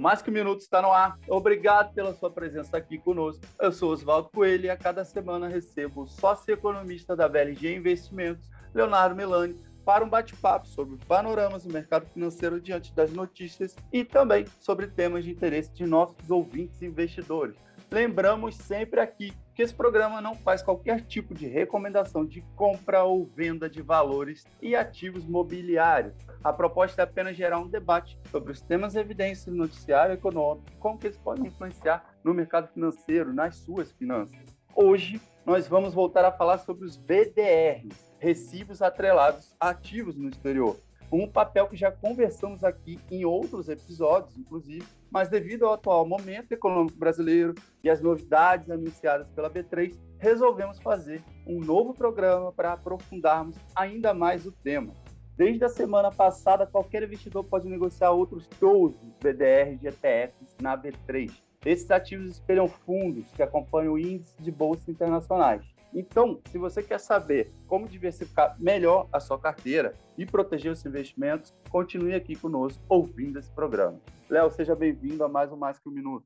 Mais Que Minutos está no ar. Obrigado pela sua presença aqui conosco. Eu sou Oswaldo Coelho e a cada semana recebo o sócio-economista da VLG Investimentos, Leonardo Milani, para um bate-papo sobre panoramas do mercado financeiro diante das notícias e também sobre temas de interesse de nossos ouvintes e investidores. Lembramos sempre aqui que esse programa não faz qualquer tipo de recomendação de compra ou venda de valores e ativos mobiliários. A proposta é apenas gerar um debate sobre os temas evidentes no noticiário econômico como que eles podem influenciar no mercado financeiro, nas suas finanças. Hoje, nós vamos voltar a falar sobre os BDRs, recibos atrelados ativos no exterior um papel que já conversamos aqui em outros episódios, inclusive, mas devido ao atual momento econômico brasileiro e as novidades anunciadas pela B3, resolvemos fazer um novo programa para aprofundarmos ainda mais o tema. Desde a semana passada, qualquer investidor pode negociar outros 12 BDRs de ETFs na B3. Esses ativos espelham fundos que acompanham o índice de bolsas internacionais. Então, se você quer saber como diversificar melhor a sua carteira e proteger os investimentos, continue aqui conosco ouvindo esse programa. Léo, seja bem-vindo a mais um Mais Que Um Minuto.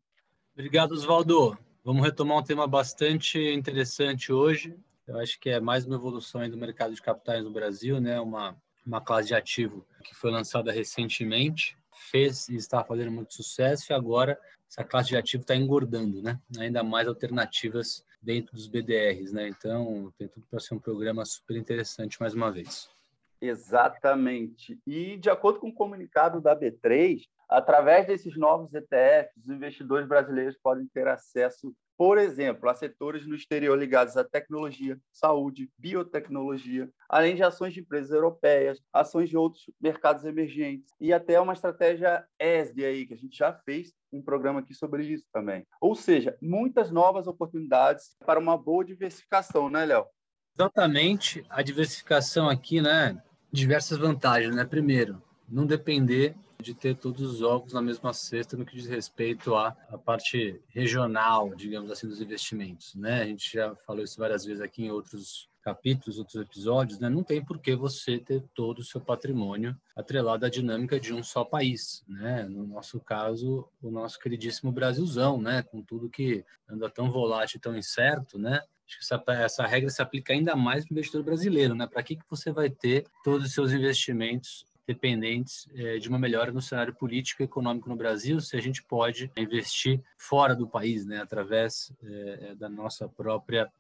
Obrigado, Oswaldo. Vamos retomar um tema bastante interessante hoje. Eu acho que é mais uma evolução do mercado de capitais no Brasil, né? Uma, uma classe de ativo que foi lançada recentemente, fez e está fazendo muito sucesso e agora essa classe de ativo está engordando, né? Ainda mais alternativas dentro dos BDRs, né? Então, tem tudo para ser um programa super interessante mais uma vez. Exatamente. E de acordo com o comunicado da B3, através desses novos ETFs, os investidores brasileiros podem ter acesso por exemplo, a setores no exterior ligados à tecnologia, saúde, biotecnologia, além de ações de empresas europeias, ações de outros mercados emergentes e até uma estratégia ESG aí, que a gente já fez um programa aqui sobre isso também. Ou seja, muitas novas oportunidades para uma boa diversificação, né, Léo? Exatamente. A diversificação aqui, né? Diversas vantagens, né? Primeiro, não depender de ter todos os ovos na mesma cesta no que diz respeito à, à parte regional, digamos assim, dos investimentos. Né? A gente já falou isso várias vezes aqui em outros capítulos, outros episódios, né? não tem por que você ter todo o seu patrimônio atrelado à dinâmica de um só país, né? No nosso caso, o nosso queridíssimo Brasilzão, né? Com tudo que anda tão volátil, tão incerto, né? Acho que essa, essa regra se aplica ainda mais para o investidor brasileiro, né? Para que, que você vai ter todos os seus investimentos dependentes é, de uma melhora no cenário político e econômico no Brasil, se a gente pode investir fora do país, né, através é, da nossa própria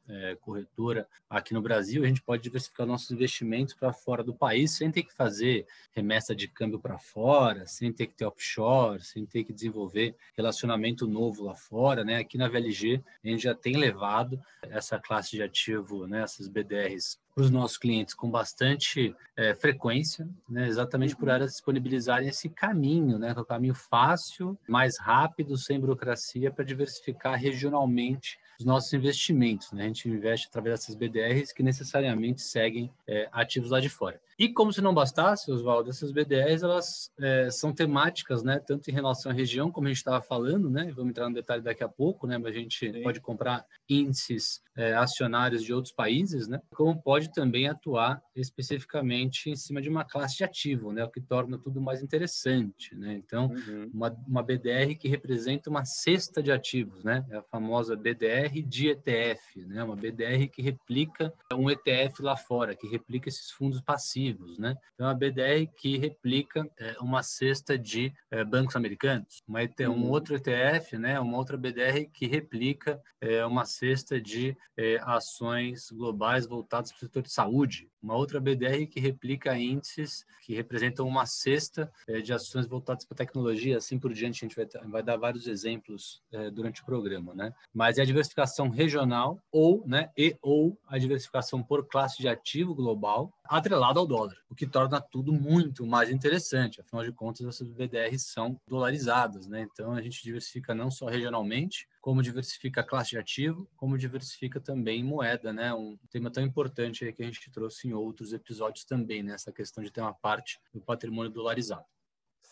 corretora aqui no Brasil, a gente pode diversificar nossos investimentos para fora do país sem ter que fazer remessa de câmbio para fora, sem ter que ter offshore, sem ter que desenvolver relacionamento novo lá fora, né? Aqui na VLG a gente já tem levado essa classe de ativo, né, essas BDRs para os nossos clientes com bastante é, frequência, né, exatamente por uhum. elas disponibilizarem esse caminho, né, que é o caminho fácil, mais rápido, sem burocracia, para diversificar regionalmente os nossos investimentos. Né? A gente investe através dessas BDRs que necessariamente seguem é, ativos lá de fora. E como se não bastasse, Oswaldo, essas BDRs elas é, são temáticas, né? Tanto em relação à região, como a gente estava falando, né? Vamos entrar no detalhe daqui a pouco, né? Mas a gente Sim. pode comprar índices é, acionários de outros países, né? Como pode também atuar especificamente em cima de uma classe de ativo, né? O que torna tudo mais interessante, né? Então, uhum. uma, uma BDR que representa uma cesta de ativos, né? É a famosa BDR de ETF, né? Uma BDR que replica um ETF lá fora, que replica esses fundos passivos né? Então, a BDR que replica é, uma cesta de é, bancos americanos, uma um uhum. outro ETF, né? Uma outra BDR que replica é, uma cesta de é, ações globais voltadas para o setor de saúde, uma outra BDR que replica índices que representam uma cesta é, de ações voltadas para tecnologia, assim por diante. A gente vai, vai dar vários exemplos é, durante o programa, né? Mas é a diversificação regional ou, né? E ou a diversificação por classe de ativo global atrelado ao dólar, o que torna tudo muito mais interessante. Afinal de contas, essas BDRs são dolarizadas, né? Então a gente diversifica não só regionalmente, como diversifica a classe de ativo, como diversifica também moeda, né? Um tema tão importante que a gente trouxe em outros episódios também, né? Essa questão de ter uma parte do patrimônio dolarizado.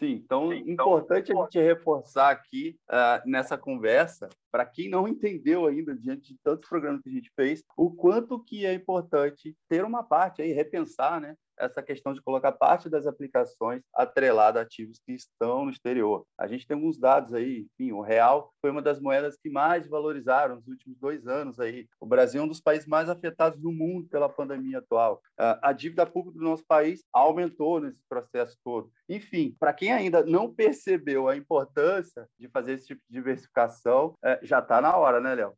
Sim, então, Sim, então importante a gente reforçar aqui uh, nessa conversa, para quem não entendeu ainda, diante de tantos programas que a gente fez, o quanto que é importante ter uma parte aí, repensar, né? Essa questão de colocar parte das aplicações atrelada a ativos que estão no exterior. A gente tem alguns dados aí, enfim, o real foi uma das moedas que mais valorizaram nos últimos dois anos aí. O Brasil é um dos países mais afetados do mundo pela pandemia atual. A dívida pública do nosso país aumentou nesse processo todo. Enfim, para quem ainda não percebeu a importância de fazer esse tipo de diversificação, é, já está na hora, né, Léo?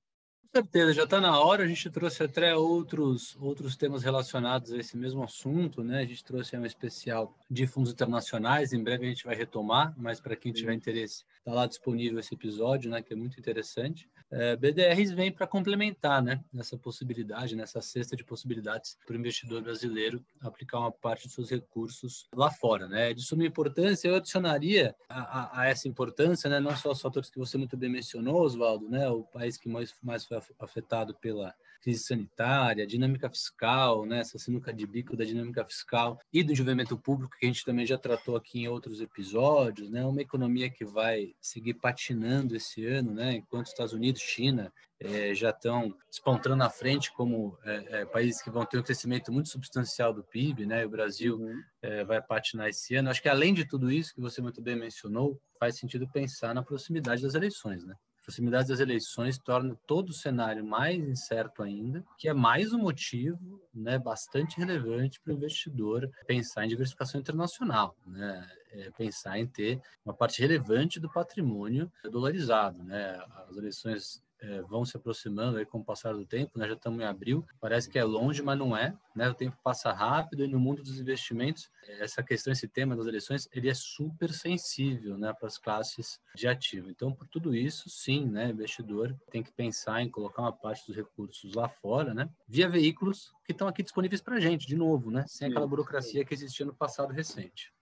Com certeza, já está na hora. A gente trouxe até outros, outros temas relacionados a esse mesmo assunto, né? A gente trouxe um especial de fundos internacionais. Em breve a gente vai retomar, mas para quem tiver interesse, está lá disponível esse episódio, né? Que é muito interessante. É, BDRs vem para complementar, né? Nessa possibilidade, nessa cesta de possibilidades para o investidor brasileiro aplicar uma parte dos seus recursos lá fora, né? De suma importância, eu adicionaria a, a, a essa importância, né? Não só os fatores que você muito bem mencionou, Oswaldo, né? O país que mais, mais foi afetado pela crise sanitária, dinâmica fiscal, né, essa sinuca de bico da dinâmica fiscal e do desenvolvimento público, que a gente também já tratou aqui em outros episódios, né, uma economia que vai seguir patinando esse ano, né, enquanto Estados Unidos, China é, já estão despontando na frente como é, é, países que vão ter um crescimento muito substancial do PIB, né, e o Brasil uhum. vai patinar esse ano. Acho que além de tudo isso que você muito bem mencionou, faz sentido pensar na proximidade das eleições, né? Proximidade das eleições torna todo o cenário mais incerto ainda, que é mais um motivo né, bastante relevante para o investidor pensar em diversificação internacional, né? É pensar em ter uma parte relevante do patrimônio dolarizado. Né? As eleições é, vão se aproximando aí com o passar do tempo, né? já estamos em abril, parece que é longe, mas não é, né? o tempo passa rápido e no mundo dos investimentos, essa questão, esse tema das eleições, ele é super sensível né? para as classes de ativo. Então, por tudo isso, sim, né? investidor tem que pensar em colocar uma parte dos recursos lá fora, né? via veículos que estão aqui disponíveis para a gente, de novo, né? sem aquela burocracia que existia no passado recente.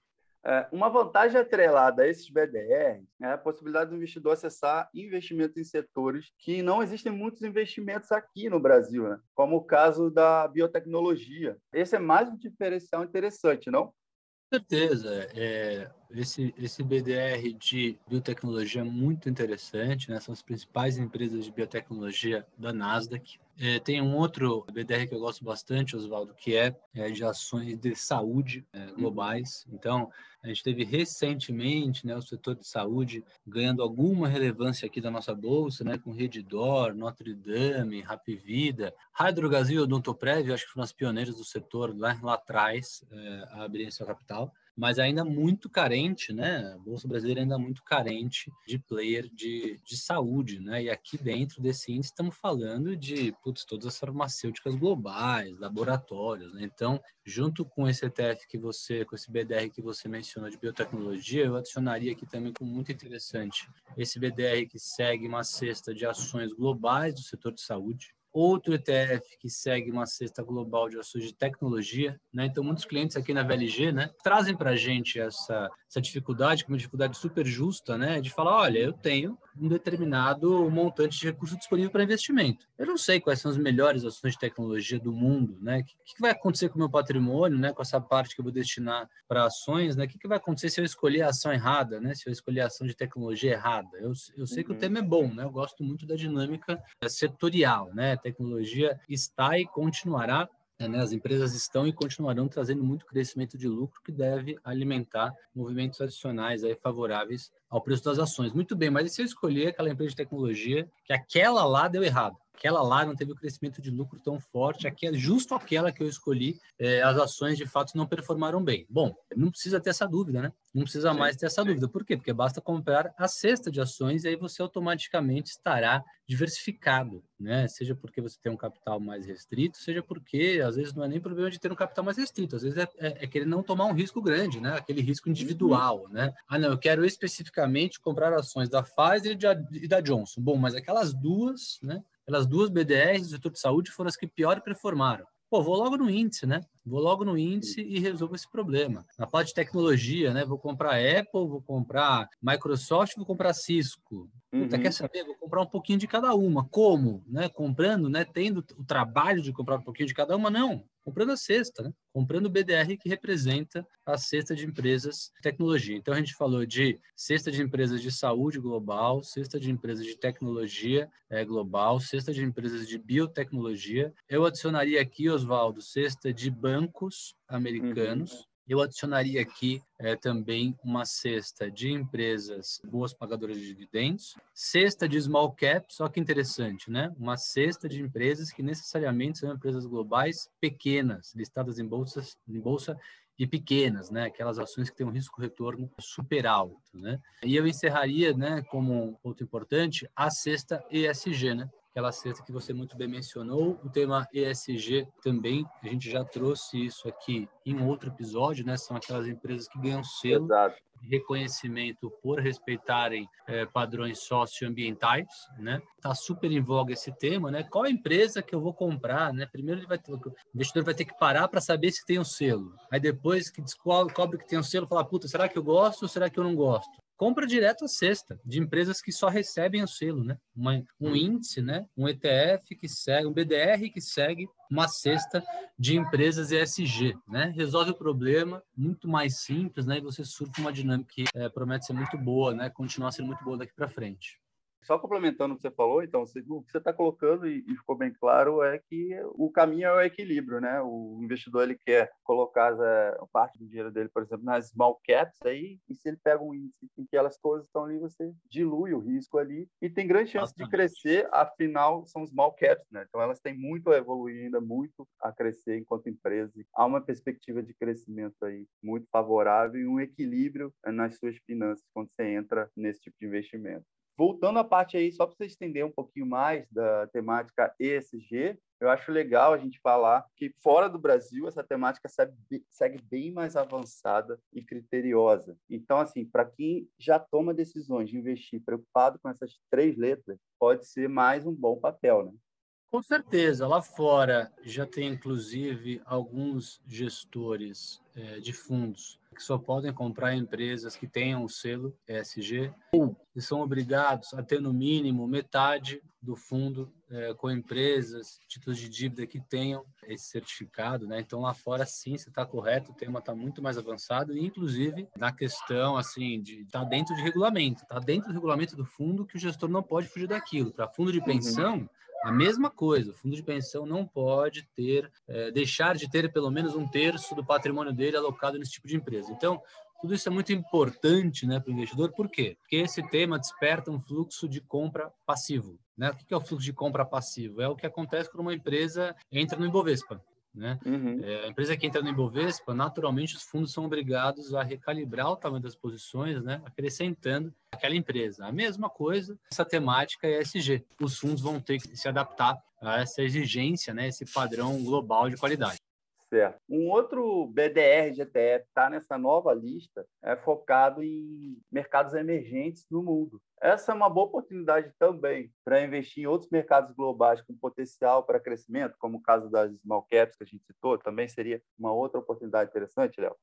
É, uma vantagem atrelada a esses BDR é a possibilidade do investidor acessar investimentos em setores que não existem muitos investimentos aqui no Brasil, né? como o caso da biotecnologia. Esse é mais um diferencial interessante, não? Com certeza. É, esse, esse BDR de biotecnologia é muito interessante, né? são as principais empresas de biotecnologia da Nasdaq. É, tem um outro BDR que eu gosto bastante, Oswaldo, que é, é, de ações de saúde é, globais. Então, a gente teve recentemente né, o setor de saúde ganhando alguma relevância aqui da nossa bolsa, né, com Redditor, Notre Dame, Rap Vida, Hydrogazil e Odontoprev, acho que foram as pioneiras do setor lá, lá atrás é, a abrirem seu capital mas ainda muito carente, né? A Bolsa Brasileira ainda muito carente de player de, de saúde, né? E aqui dentro desse índice estamos falando de putz, todas as farmacêuticas globais, laboratórios, né? Então, junto com esse ETF que você, com esse BDR que você mencionou de biotecnologia, eu adicionaria aqui também com muito interessante esse BDR que segue uma cesta de ações globais do setor de saúde, outro ETF que segue uma cesta global de ações de tecnologia, né? Então, muitos clientes aqui na VLG, né, trazem para a gente essa, essa dificuldade, que é uma dificuldade super justa, né, de falar, olha, eu tenho um determinado montante de recurso disponível para investimento. Eu não sei quais são as melhores ações de tecnologia do mundo, né? O que, que vai acontecer com o meu patrimônio, né? Com essa parte que eu vou destinar para ações, né? O que, que vai acontecer se eu escolher a ação errada, né? Se eu escolher a ação de tecnologia errada? Eu, eu sei uhum. que o uhum. tema é bom, né? Eu gosto muito da dinâmica setorial, né? Tecnologia está e continuará né, as empresas estão e continuarão trazendo muito crescimento de lucro que deve alimentar movimentos adicionais aí favoráveis ao preço das ações. Muito bem, mas e se eu escolher aquela empresa de tecnologia que aquela lá deu errado? Aquela lá não teve o um crescimento de lucro tão forte, aquela, justo aquela que eu escolhi, é, as ações de fato não performaram bem. Bom, não precisa ter essa dúvida, né? Não precisa mais ter essa dúvida. Por quê? Porque basta comprar a cesta de ações e aí você automaticamente estará diversificado, né? Seja porque você tem um capital mais restrito, seja porque às vezes não é nem problema de ter um capital mais restrito, às vezes é, é, é querer não tomar um risco grande, né? Aquele risco individual, uhum. né? Ah, não, eu quero especificamente comprar ações da Pfizer e da Johnson. Bom, mas aquelas duas, né? Aquelas duas BDRs do setor de saúde foram as que pior performaram. Pô, vou logo no índice, né? Vou logo no índice e resolvo esse problema. Na parte de tecnologia, né? Vou comprar Apple, vou comprar Microsoft, vou comprar Cisco. Puta, uhum. quer saber? Vou comprar um pouquinho de cada uma. Como? Né? Comprando, né? Tendo o trabalho de comprar um pouquinho de cada uma? Não. Comprando a cesta, né? comprando o BDR que representa a cesta de empresas de tecnologia. Então a gente falou de cesta de empresas de saúde global, cesta de empresas de tecnologia é, global, cesta de empresas de biotecnologia. Eu adicionaria aqui, Oswaldo, cesta de bancos americanos. Uhum eu adicionaria aqui é, também uma cesta de empresas boas pagadoras de dividendos, cesta de small cap, só que interessante, né? Uma cesta de empresas que necessariamente são empresas globais pequenas, listadas em bolsas, em bolsa e pequenas, né? Aquelas ações que têm um risco-retorno super alto, né? E eu encerraria, né, como um ponto importante, a cesta ESG, né? Aquela cesta que você muito bem mencionou, o tema ESG também, a gente já trouxe isso aqui em outro episódio, né? São aquelas empresas que ganham selo Exato. de reconhecimento por respeitarem é, padrões socioambientais, né? Tá super em voga esse tema, né? Qual empresa que eu vou comprar, né? Primeiro ele vai ter, o investidor vai ter que parar para saber se tem um selo. Aí depois que descobre que tem um selo, fala, puta, será que eu gosto ou será que eu não gosto? Compra direto a cesta de empresas que só recebem o selo, né? Uma, um uhum. índice, né? Um ETF que segue, um BDR que segue uma cesta de empresas ESG, né? Resolve o problema muito mais simples, né? E você surfa uma dinâmica que é, promete ser muito boa, né? Continuar sendo muito boa daqui para frente. Só complementando o que você falou, então, o que você está colocando, e, ficou bem claro, é que o caminho é o equilíbrio, né? O investidor, ele quer colocar a, parte do dinheiro dele, por exemplo, nas small caps, aí, e se ele pega um índice em que elas todas estão ali, você dilui o risco ali, e tem grande chance de crescer, afinal, são small caps, né? Então, elas têm muito a evoluir ainda, muito a crescer enquanto empresa. Há uma perspectiva de crescimento aí muito favorável e um equilíbrio nas suas finanças quando você entra nesse tipo de investimento. Voltando à parte aí, só para você estender um pouquinho mais da temática ESG, eu acho legal a gente falar que fora do Brasil essa temática segue bem mais avançada e criteriosa. Então, assim, para quem já toma decisões de investir preocupado com essas três letras, pode ser mais um bom papel, né? Com certeza. Lá fora já tem, inclusive, alguns gestores é, de fundos que só podem comprar empresas que tenham o selo ESG ou e são obrigados a ter no mínimo metade do fundo é, com empresas, títulos de dívida que tenham esse certificado, né? Então lá fora sim, você está correto, o tema está muito mais avançado e inclusive na questão assim de estar tá dentro de regulamento, está dentro do regulamento do fundo que o gestor não pode fugir daquilo. Para fundo de uhum. pensão. A mesma coisa, o fundo de pensão não pode ter, é, deixar de ter pelo menos um terço do patrimônio dele alocado nesse tipo de empresa. Então, tudo isso é muito importante né, para o investidor, por quê? Porque esse tema desperta um fluxo de compra passivo. Né? O que é o fluxo de compra passivo? É o que acontece quando uma empresa entra no Ibovespa. Né? Uhum. É, a empresa que entra no Ibovespa, naturalmente os fundos são obrigados a recalibrar o tamanho das posições, né? acrescentando aquela empresa. A mesma coisa, essa temática é ESG. Os fundos vão ter que se adaptar a essa exigência, né? esse padrão global de qualidade. Certo. Um outro BDR de ETF está nessa nova lista, é focado em mercados emergentes no mundo. Essa é uma boa oportunidade também para investir em outros mercados globais com potencial para crescimento, como o caso das small caps que a gente citou, também seria uma outra oportunidade interessante, Léo?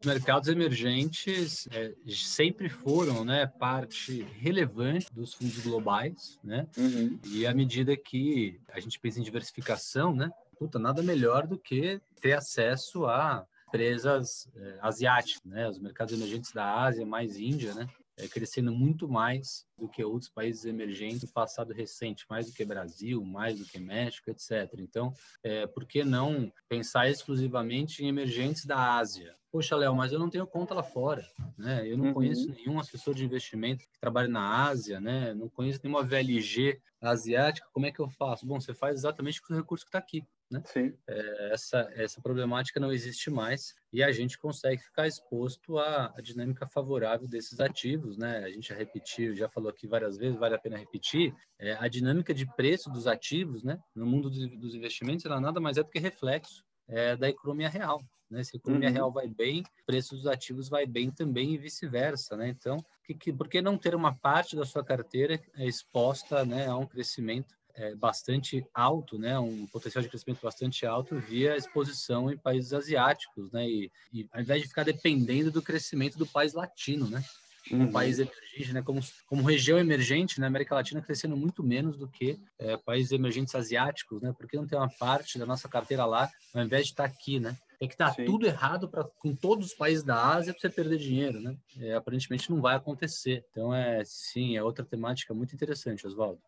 Os mercados emergentes é, sempre foram né, parte relevante dos fundos globais, né? Uhum. E à medida que a gente pensa em diversificação, né, puta, nada melhor do que ter acesso a empresas é, asiáticas, né? Os mercados emergentes da Ásia, mais Índia, né? É, crescendo muito mais do que outros países emergentes no passado recente, mais do que Brasil, mais do que México, etc. Então, é, por que não pensar exclusivamente em emergentes da Ásia? Poxa, Léo, mas eu não tenho conta lá fora, né? Eu não uhum. conheço nenhum assessor de investimento que trabalhe na Ásia, né? Não conheço nenhuma VLG asiática. Como é que eu faço? Bom, você faz exatamente com o recurso que está aqui. Né? É, essa, essa problemática não existe mais e a gente consegue ficar exposto à, à, dinâmica favorável desses ativos. Né? A gente já repetiu, já falou aqui várias vezes, vale a pena repetir, é, a dinâmica de preço dos ativos né? no mundo dos, dos investimentos ela nada mais é do que reflexo é, da economia real. Né? Se a economia uhum. real vai bem, o preço dos ativos vai bem também e vice-versa. Né? Então, que, que, por que não ter uma parte da sua carteira exposta né, a um crescimento é, bastante alto, né, um potencial de crescimento bastante alto via exposição em países asiáticos, né, e, e ao invés de ficar dependendo do crescimento do país latino, né, como uhum. país emergente, né, como, como região emergente, na né, América Latina crescendo muito menos do que é, países emergentes asiáticos, né? Porque não tem uma parte da nossa carteira lá, ao invés de estar tá aqui, né? Tem que estar tá tudo errado para com todos os países da Ásia para você perder dinheiro, né? É, aparentemente não vai acontecer. Então é sim, é outra temática muito interessante, Oswaldo.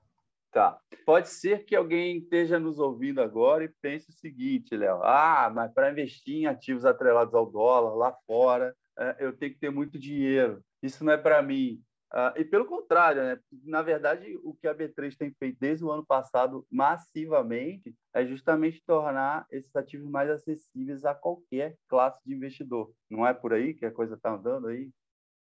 Tá. Pode ser que alguém esteja nos ouvindo agora e pense o seguinte, Léo. Ah, mas para investir em ativos atrelados ao dólar lá fora, é, eu tenho que ter muito dinheiro. Isso não é para mim. Ah, e pelo contrário, né? na verdade, o que a B3 tem feito desde o ano passado massivamente é justamente tornar esses ativos mais acessíveis a qualquer classe de investidor. Não é por aí que a coisa está andando aí?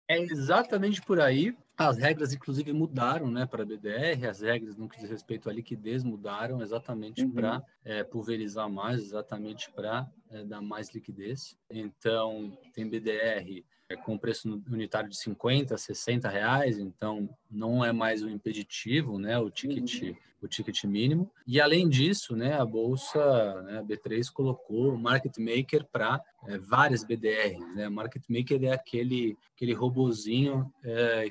É exatamente por aí. As regras, inclusive, mudaram né, para a BDR, as regras no que diz respeito à liquidez mudaram exatamente uhum. para é, pulverizar mais, exatamente para é, dar mais liquidez. Então, tem BDR é, com preço unitário de 50, 60 reais, então não é mais o impeditivo, né, o ticket, uhum. o ticket mínimo. E além disso, né, a bolsa, né, a B3 colocou o market maker para é, várias BDRs, né? Market maker é aquele aquele robozinho é,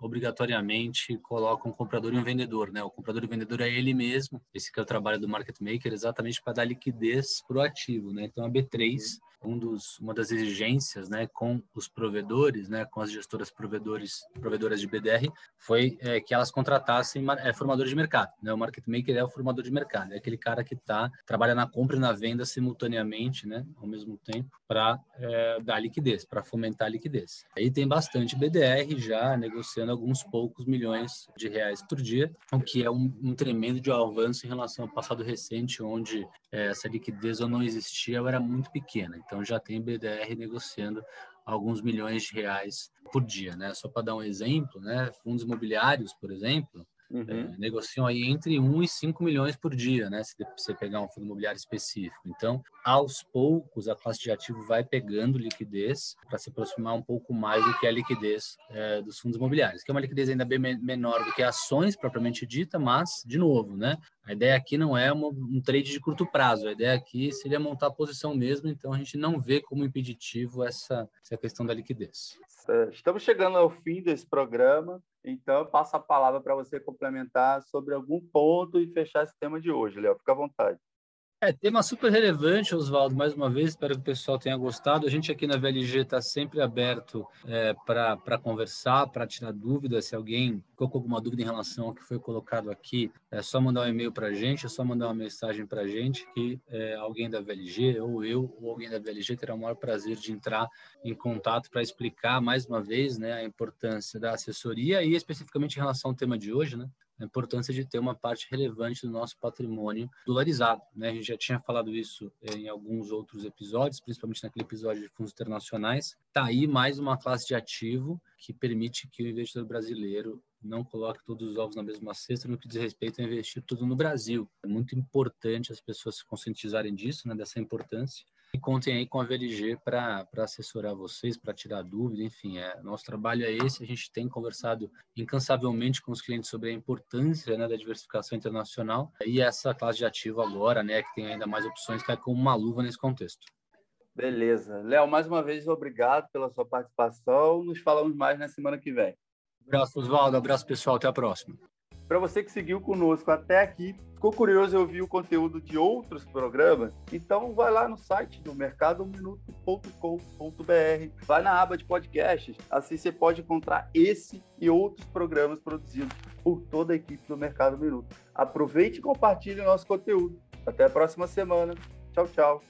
obrigatoriamente coloca um comprador e um vendedor, né? O comprador e o vendedor é ele mesmo. Esse que é o trabalho do market maker, exatamente para dar liquidez para o ativo, né? Então a B3 um dos, uma das exigências né, com os provedores, né, com as gestoras provedores, provedoras de BDR, foi é, que elas contratassem é, formadores de mercado. Né? O market maker é o formador de mercado, é aquele cara que tá, trabalha na compra e na venda simultaneamente, né, ao mesmo tempo, para é, dar liquidez, para fomentar a liquidez. Aí tem bastante BDR já negociando alguns poucos milhões de reais por dia, o que é um, um tremendo de avanço em relação ao passado recente, onde é, essa liquidez ou não existia ou era muito pequena. Então, já tem BDR negociando alguns milhões de reais por dia, né? Só para dar um exemplo, né? Fundos imobiliários, por exemplo, uhum. é, negociam aí entre 1 e 5 milhões por dia, né? Se você pegar um fundo imobiliário específico. Então, aos poucos, a classe de ativo vai pegando liquidez para se aproximar um pouco mais do que a liquidez é, dos fundos imobiliários, que é uma liquidez ainda bem menor do que ações propriamente dita, mas, de novo, né? A ideia aqui não é uma, um trade de curto prazo, a ideia aqui seria montar a posição mesmo, então a gente não vê como impeditivo essa, essa questão da liquidez. É, estamos chegando ao fim desse programa, então eu passo a palavra para você complementar sobre algum ponto e fechar esse tema de hoje, Léo. Fica à vontade. É, tema super relevante, Oswaldo, mais uma vez, espero que o pessoal tenha gostado. A gente aqui na VLG está sempre aberto é, para conversar, para tirar dúvidas. Se alguém ficou com alguma dúvida em relação ao que foi colocado aqui, é só mandar um e-mail para a gente, é só mandar uma mensagem para a gente que é, alguém da VLG, ou eu, ou alguém da VLG, terá o maior prazer de entrar em contato para explicar mais uma vez né, a importância da assessoria e especificamente em relação ao tema de hoje, né? a importância de ter uma parte relevante do nosso patrimônio dolarizado. Né? A gente já tinha falado isso eh, em alguns outros episódios, principalmente naquele episódio de fundos internacionais. Está aí mais uma classe de ativo que permite que o investidor brasileiro não coloque todos os ovos na mesma cesta no que diz respeito a investir tudo no Brasil. É muito importante as pessoas se conscientizarem disso, né, dessa importância, e contem aí com a VLG para assessorar vocês, para tirar dúvida, enfim, é, nosso trabalho é esse, a gente tem conversado incansavelmente com os clientes sobre a importância né, da diversificação internacional e essa classe de ativo agora, né, que tem ainda mais opções, cai como uma luva nesse contexto. Beleza. Léo, mais uma vez, obrigado pela sua participação. Nos falamos mais na semana que vem. Abraço, Oswaldo. Abraço, pessoal. Até a próxima. Para você que seguiu conosco até aqui, ficou curioso em ouvir o conteúdo de outros programas? Então vai lá no site do mercadominuto.com.br, vai na aba de podcasts, assim você pode encontrar esse e outros programas produzidos por toda a equipe do Mercado Minuto. Aproveite e compartilhe o nosso conteúdo. Até a próxima semana. Tchau, tchau.